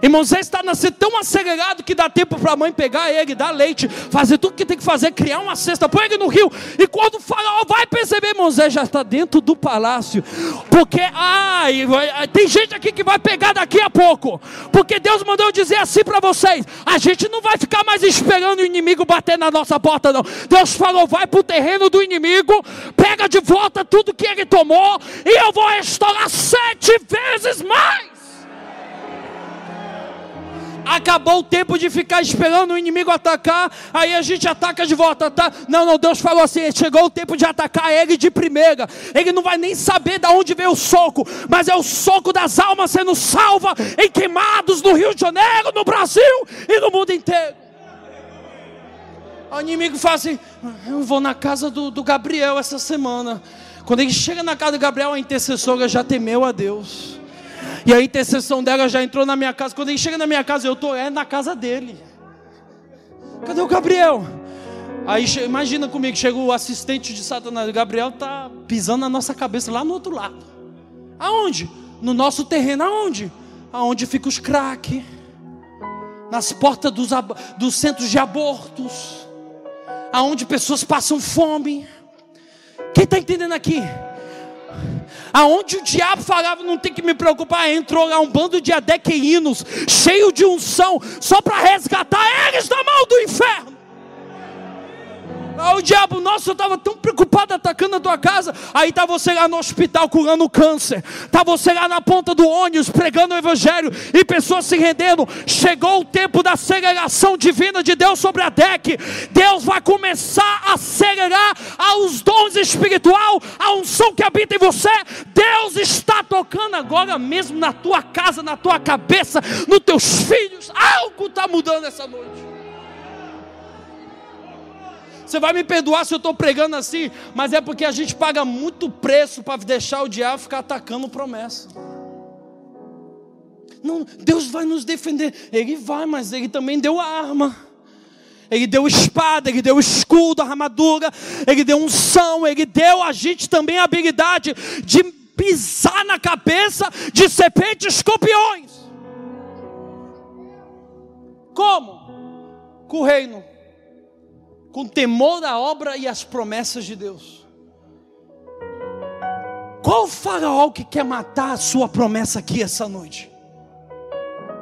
E Moisés está nascendo tão acelerado que dá tempo para a mãe pegar ele, dar leite, fazer tudo que tem que fazer, criar uma cesta, põe ele no rio. E quando o faraó vai perceber, Moisés já está dentro do palácio. Porque, ai, tem gente aqui que vai pegar daqui a pouco. Porque Deus mandou eu dizer assim para vocês: a gente não vai ficar mais esperando o inimigo bater na nossa porta, não. Deus falou: vai para o terreno do inimigo, pega de volta tudo que ele tomou, e eu vou restaurar sete vezes mais. Acabou o tempo de ficar esperando o inimigo atacar, aí a gente ataca de volta, tá? Não, não, Deus falou assim: chegou o tempo de atacar ele de primeira. Ele não vai nem saber de onde veio o soco, mas é o soco das almas sendo salva em queimados no Rio de Janeiro, no Brasil e no mundo inteiro. O inimigo fala assim: eu vou na casa do, do Gabriel essa semana. Quando ele chega na casa do Gabriel, a intercessora já temeu a Deus. E a intercessão dela já entrou na minha casa. Quando ele chega na minha casa, eu estou é na casa dele. Cadê o Gabriel? Aí imagina comigo, chega o assistente de Satanás. Gabriel está pisando na nossa cabeça lá no outro lado. Aonde? No nosso terreno. Aonde? Aonde fica os crack. Nas portas dos, dos centros de abortos. Aonde pessoas passam fome. Quem está entendendo aqui? Aonde o diabo falava, não tem que me preocupar, entrou lá um bando de adequeinos, cheio de unção, só para resgatar eles da mão do inferno. O diabo, nossa, eu estava tão preocupado atacando a tua casa. Aí está você lá no hospital curando câncer. Está você lá na ponta do ônibus pregando o evangelho e pessoas se rendendo. Chegou o tempo da aceleração divina de Deus sobre a DEC. Deus vai começar a acelerar aos dons espiritual, a unção que habita em você. Deus está tocando agora mesmo na tua casa, na tua cabeça, nos teus filhos. Algo está mudando essa noite. Você vai me perdoar se eu estou pregando assim, mas é porque a gente paga muito preço para deixar o diabo ficar atacando promessa. Não, Deus vai nos defender. Ele vai, mas ele também deu a arma. Ele deu espada, ele deu escudo, armadura, ele deu unção, ele deu a gente também a habilidade de pisar na cabeça de serpentes escorpiões. Como? Com o reino com temor da obra e as promessas de Deus. Qual faraó que quer matar a sua promessa aqui essa noite?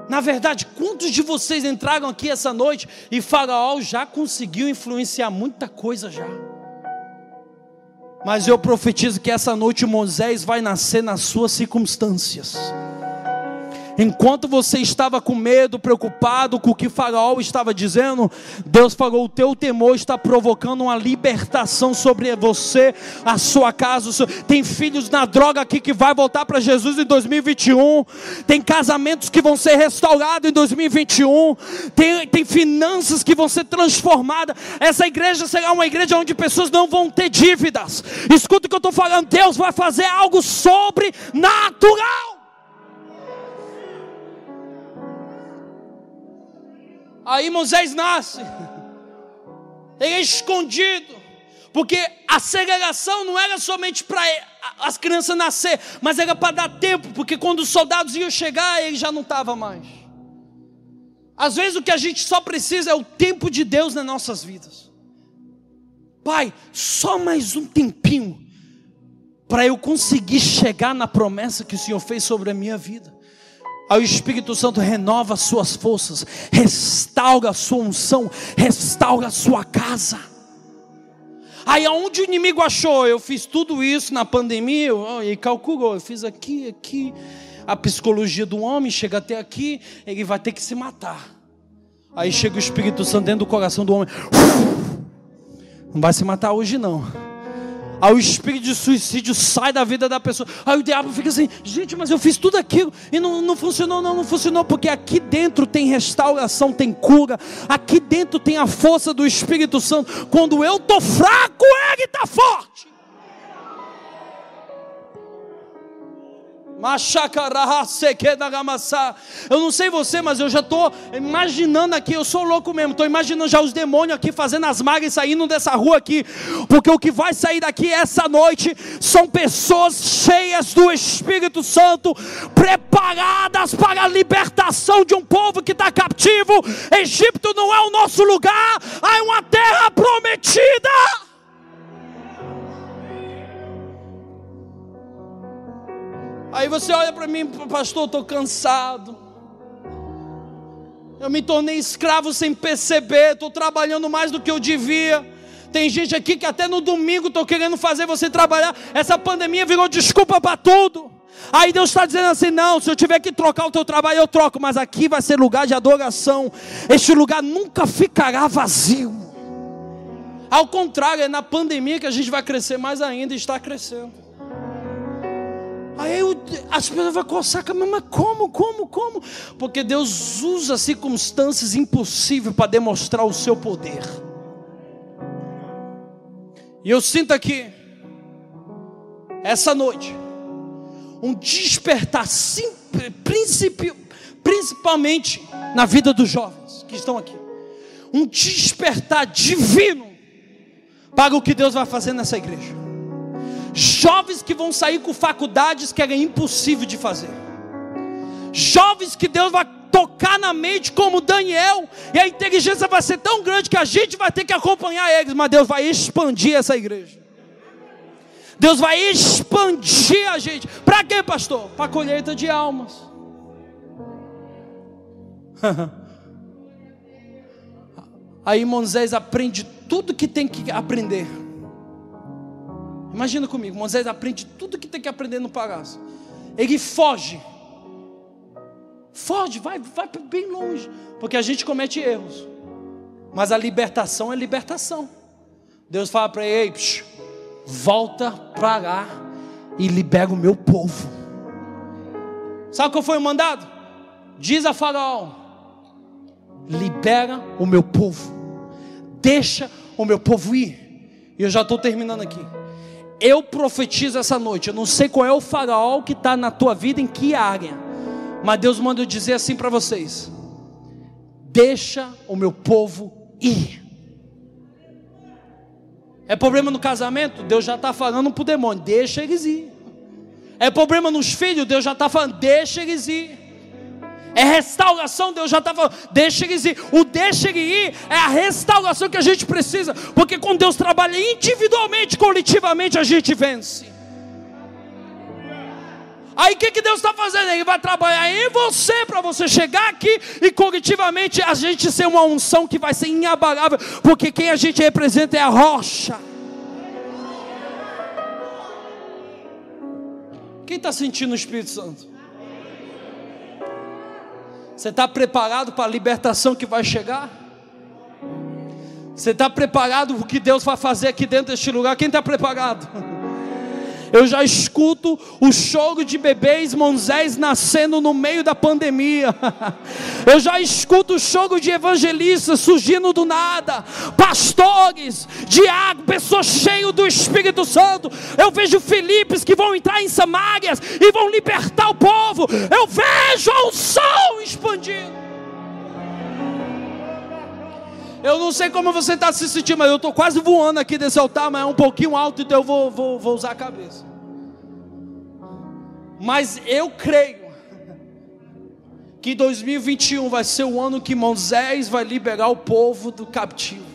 Na verdade, quantos de vocês entraram aqui essa noite e Faraó já conseguiu influenciar muita coisa já? Mas eu profetizo que essa noite Moisés vai nascer nas suas circunstâncias. Enquanto você estava com medo, preocupado com o que Faraó estava dizendo, Deus falou: o teu temor está provocando uma libertação sobre você, a sua casa. Tem filhos na droga aqui que vai voltar para Jesus em 2021. Tem casamentos que vão ser restaurados em 2021. Tem, tem finanças que vão ser transformadas. Essa igreja será uma igreja onde pessoas não vão ter dívidas. Escuta o que eu estou falando. Deus vai fazer algo sobrenatural. Aí Moisés nasce. Ele é escondido. Porque a segregação não era somente para as crianças nascer, mas era para dar tempo, porque quando os soldados iam chegar, ele já não estava mais. Às vezes o que a gente só precisa é o tempo de Deus nas nossas vidas. Pai, só mais um tempinho para eu conseguir chegar na promessa que o Senhor fez sobre a minha vida. Aí o Espírito Santo renova as suas forças, restaura a sua unção, restaura a sua casa. Aí aonde o inimigo achou? Eu fiz tudo isso na pandemia, e calculou, eu fiz aqui, aqui. A psicologia do homem chega até aqui, ele vai ter que se matar. Aí chega o Espírito Santo dentro do coração do homem. Não vai se matar hoje não. Aí o espírito de suicídio sai da vida da pessoa. Aí o diabo fica assim: gente, mas eu fiz tudo aquilo e não, não funcionou, não, não funcionou, porque aqui dentro tem restauração, tem cura, aqui dentro tem a força do Espírito Santo. Quando eu estou fraco, ele está forte. Eu não sei você, mas eu já estou imaginando aqui, eu sou louco mesmo, estou imaginando já os demônios aqui fazendo as magas saindo dessa rua aqui, porque o que vai sair daqui essa noite são pessoas cheias do Espírito Santo, preparadas para a libertação de um povo que está cativo. Egito não é o nosso lugar, é uma terra prometida. Aí você olha para mim, pastor, estou cansado. Eu me tornei escravo sem perceber, estou trabalhando mais do que eu devia. Tem gente aqui que até no domingo estou querendo fazer você trabalhar. Essa pandemia virou desculpa para tudo. Aí Deus está dizendo assim: não, se eu tiver que trocar o teu trabalho, eu troco, mas aqui vai ser lugar de adoração. Este lugar nunca ficará vazio. Ao contrário, é na pandemia que a gente vai crescer mais ainda e está crescendo. Aí eu, as pessoas vão coçar a mas como, como, como? Porque Deus usa circunstâncias impossíveis para demonstrar o seu poder. E eu sinto aqui, essa noite, um despertar principalmente na vida dos jovens que estão aqui. Um despertar divino para o que Deus vai fazer nessa igreja jovens que vão sair com faculdades que é impossível de fazer, jovens que Deus vai tocar na mente como Daniel, e a inteligência vai ser tão grande que a gente vai ter que acompanhar eles, mas Deus vai expandir essa igreja. Deus vai expandir a gente. Para quê, pastor? Para colheita de almas. Aí Moisés aprende tudo que tem que aprender. Imagina comigo, Moisés aprende tudo que tem que aprender no palácio. Ele foge. Foge, vai, vai bem longe. Porque a gente comete erros. Mas a libertação é libertação. Deus fala para ele: psh, volta para lá e libera o meu povo. Sabe qual foi o mandado? Diz a Faraó: libera o meu povo, deixa o meu povo ir. E eu já estou terminando aqui. Eu profetizo essa noite. Eu não sei qual é o faraó que está na tua vida, em que área. Mas Deus manda eu dizer assim para vocês: Deixa o meu povo ir. É problema no casamento? Deus já está falando para o demônio: Deixa eles ir. É problema nos filhos? Deus já está falando: Deixa eles ir é restauração. Deus já estava, deixa eles ir. O deixa ele ir é a restauração que a gente precisa, porque quando Deus trabalha individualmente, coletivamente, a gente vence. Aí o que, que Deus está fazendo? Ele vai trabalhar em você para você chegar aqui e coletivamente a gente ser uma unção que vai ser inabalável, porque quem a gente representa é a rocha. Quem está sentindo o Espírito Santo? Você está preparado para a libertação que vai chegar? Você está preparado para o que Deus vai fazer aqui dentro deste lugar? Quem está preparado? Eu já escuto o choro de bebês Monzés nascendo no meio da pandemia. Eu já escuto o choro de evangelistas surgindo do nada, pastores, diáconos, pessoas cheias do Espírito Santo. Eu vejo Filipes que vão entrar em Samárias e vão libertar o povo. Eu vejo o sol expandindo. Eu não sei como você está se sentindo, mas eu estou quase voando aqui desse altar, mas é um pouquinho alto, então eu vou, vou, vou usar a cabeça. Mas eu creio que 2021 vai ser o ano que Moisés vai liberar o povo do captivo.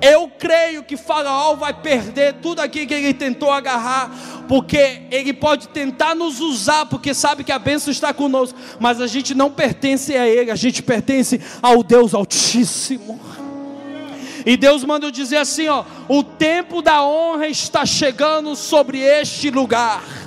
Eu creio que Faraó vai perder tudo aquilo que ele tentou agarrar, porque ele pode tentar nos usar, porque sabe que a bênção está conosco, mas a gente não pertence a ele, a gente pertence ao Deus Altíssimo. E Deus manda eu dizer assim: ó, o tempo da honra está chegando sobre este lugar.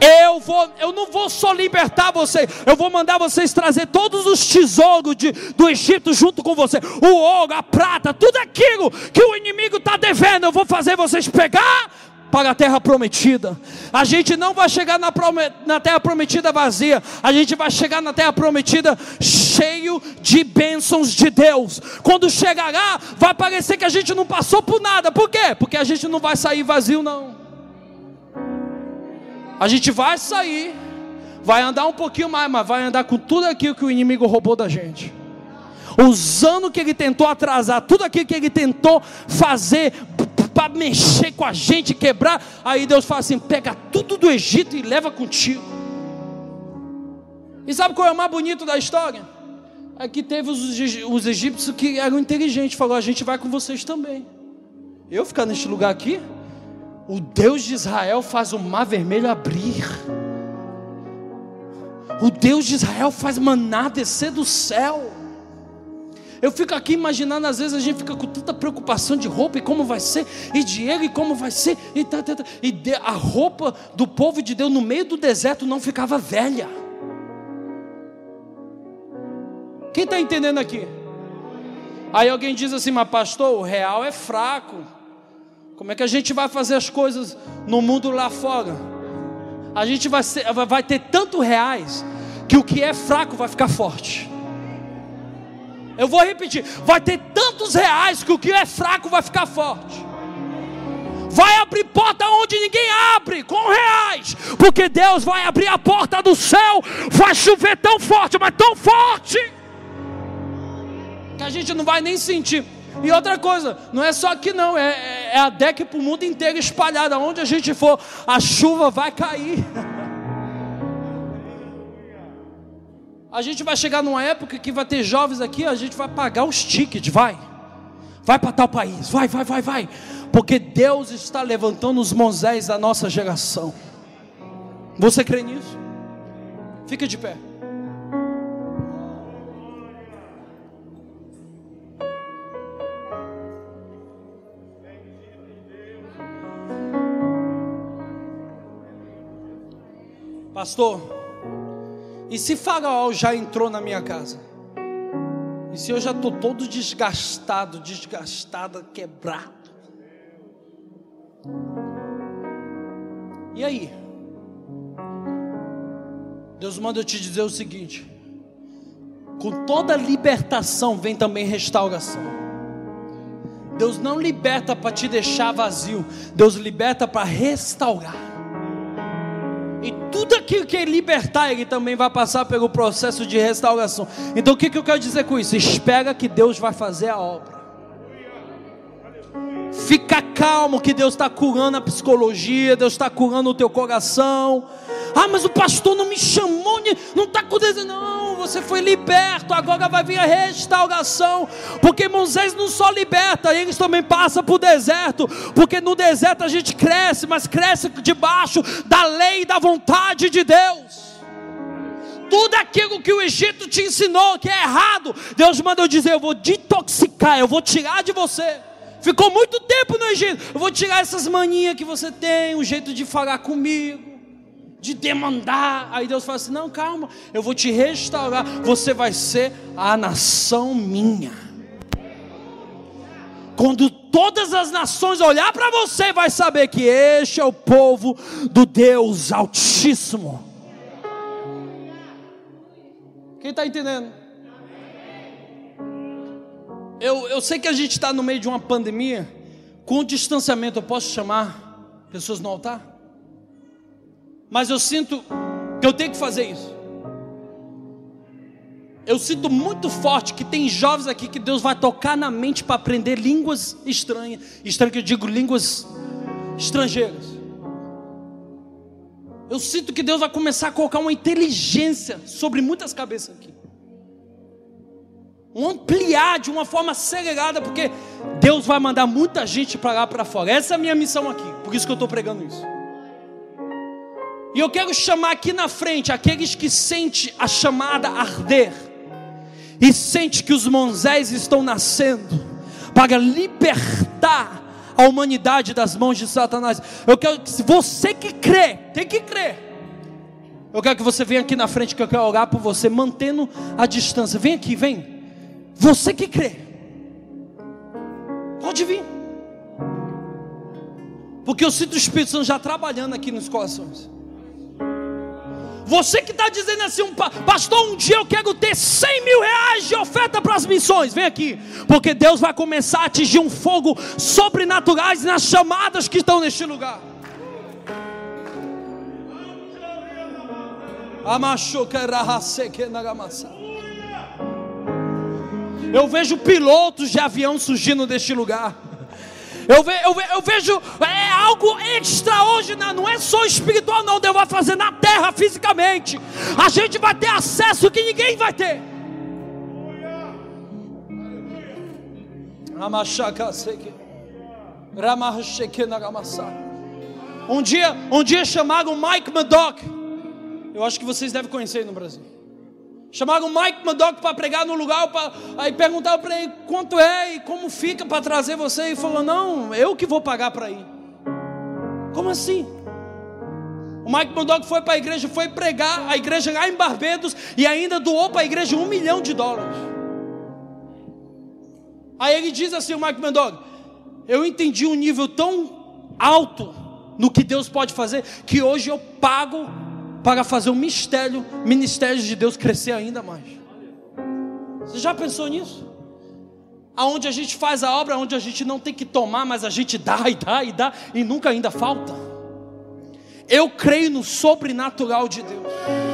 Eu vou, eu não vou só libertar você, eu vou mandar vocês trazer todos os tesouros de, do Egito junto com você, o ouro, a prata, tudo aquilo que o inimigo está devendo, eu vou fazer vocês pegar para a terra prometida. A gente não vai chegar na, na, terra prometida vazia, a gente vai chegar na terra prometida cheio de bênçãos de Deus. Quando chegar lá, vai parecer que a gente não passou por nada. Por quê? Porque a gente não vai sair vazio, não. A gente vai sair, vai andar um pouquinho mais, mas vai andar com tudo aquilo que o inimigo roubou da gente usando o que ele tentou atrasar, tudo aquilo que ele tentou fazer para mexer com a gente, quebrar. Aí Deus fala assim: pega tudo do Egito e leva contigo. E sabe qual é o mais bonito da história? É que teve os, os egípcios que eram inteligentes, falou: a gente vai com vocês também. Eu ficar neste lugar aqui, o Deus de Israel faz o mar vermelho abrir. O Deus de Israel faz maná descer do céu. Eu fico aqui imaginando, às vezes a gente fica com tanta preocupação de roupa e como vai ser, e dinheiro e como vai ser, e, tá, tá, tá, e de, a roupa do povo de Deus no meio do deserto não ficava velha. Quem está entendendo aqui? Aí alguém diz assim, mas pastor, o real é fraco. Como é que a gente vai fazer as coisas no mundo lá fora? A gente vai, ser, vai ter tanto reais que o que é fraco vai ficar forte. Eu vou repetir: vai ter tantos reais que o que é fraco vai ficar forte. Vai abrir porta onde ninguém abre, com reais, porque Deus vai abrir a porta do céu, vai chover tão forte, mas tão forte, que a gente não vai nem sentir. E outra coisa, não é só aqui não, é, é a deck para o mundo inteiro espalhada, onde a gente for, a chuva vai cair. A gente vai chegar numa época que vai ter jovens aqui, a gente vai pagar os tickets, vai. Vai para tal país, vai, vai, vai, vai. Porque Deus está levantando os Moisés da nossa geração. Você crê nisso? Fica de pé. Pastor, e se Faraó já entrou na minha casa? E se eu já estou todo desgastado, desgastado, quebrado? E aí? Deus manda eu te dizer o seguinte: com toda libertação vem também restauração. Deus não liberta para te deixar vazio, Deus liberta para restaurar. Tudo aquilo que libertar, ele também vai passar pelo processo de restauração. Então o que, que eu quero dizer com isso? Espera que Deus vai fazer a obra. Fica calmo que Deus está curando a psicologia, Deus está curando o teu coração. Ah, mas o pastor não me chamou, não está desejo. Não, você foi liberto, agora vai vir a restauração. Porque Moisés não só liberta, eles também passam por deserto. Porque no deserto a gente cresce, mas cresce debaixo da lei e da vontade de Deus. Tudo aquilo que o Egito te ensinou que é errado, Deus mandou dizer: Eu vou detoxicar, eu vou tirar de você. Ficou muito tempo no Egito. Eu vou tirar essas maninhas que você tem, o jeito de falar comigo de demandar. Aí Deus fala assim: não, calma, eu vou te restaurar. Você vai ser a nação minha. Quando todas as nações olhar para você, vai saber que este é o povo do Deus Altíssimo. Quem está entendendo? Eu, eu sei que a gente está no meio de uma pandemia. Com distanciamento, eu posso chamar pessoas no altar? Mas eu sinto que eu tenho que fazer isso. Eu sinto muito forte que tem jovens aqui que Deus vai tocar na mente para aprender línguas estranhas, estranhas que eu digo línguas estrangeiras. Eu sinto que Deus vai começar a colocar uma inteligência sobre muitas cabeças aqui. Um ampliar de uma forma acelerada, porque Deus vai mandar muita gente para lá para fora. Essa é a minha missão aqui, por isso que eu estou pregando isso. E eu quero chamar aqui na frente aqueles que sente a chamada arder e sente que os Monzés estão nascendo para libertar a humanidade das mãos de Satanás. Eu quero que você que crê, tem que crer. Eu quero que você venha aqui na frente que eu quero orar por você, mantendo a distância. Vem aqui, vem. Você que crê. Pode vir. Porque eu sinto o Espírito Santo já trabalhando aqui nos corações. Você que está dizendo assim, pastor, um dia eu quero ter 100 mil reais de oferta para as missões. Vem aqui, porque Deus vai começar a atingir um fogo sobrenaturais nas chamadas que estão neste lugar. Eu vejo pilotos de avião surgindo deste lugar. Eu, ve, eu, ve, eu vejo é algo extraordinário, não é só espiritual, não. Deus vai fazer na terra fisicamente. A gente vai ter acesso que ninguém vai ter. Um dia, um dia chamaram Mike Madoc. Eu acho que vocês devem conhecer no Brasil. Chamaram o Mike Madoc para pregar no lugar, pra, aí perguntaram para ele quanto é e como fica para trazer você. E falou: Não, eu que vou pagar para ir. Como assim? O Mike Madoc foi para a igreja, foi pregar a igreja lá em Barbados e ainda doou para a igreja um milhão de dólares. Aí ele diz assim: o Mike Madoc, eu entendi um nível tão alto no que Deus pode fazer que hoje eu pago para fazer o mistério, ministério de Deus crescer ainda mais. Você já pensou nisso? Aonde a gente faz a obra, onde a gente não tem que tomar, mas a gente dá e dá e dá e nunca ainda falta. Eu creio no sobrenatural de Deus.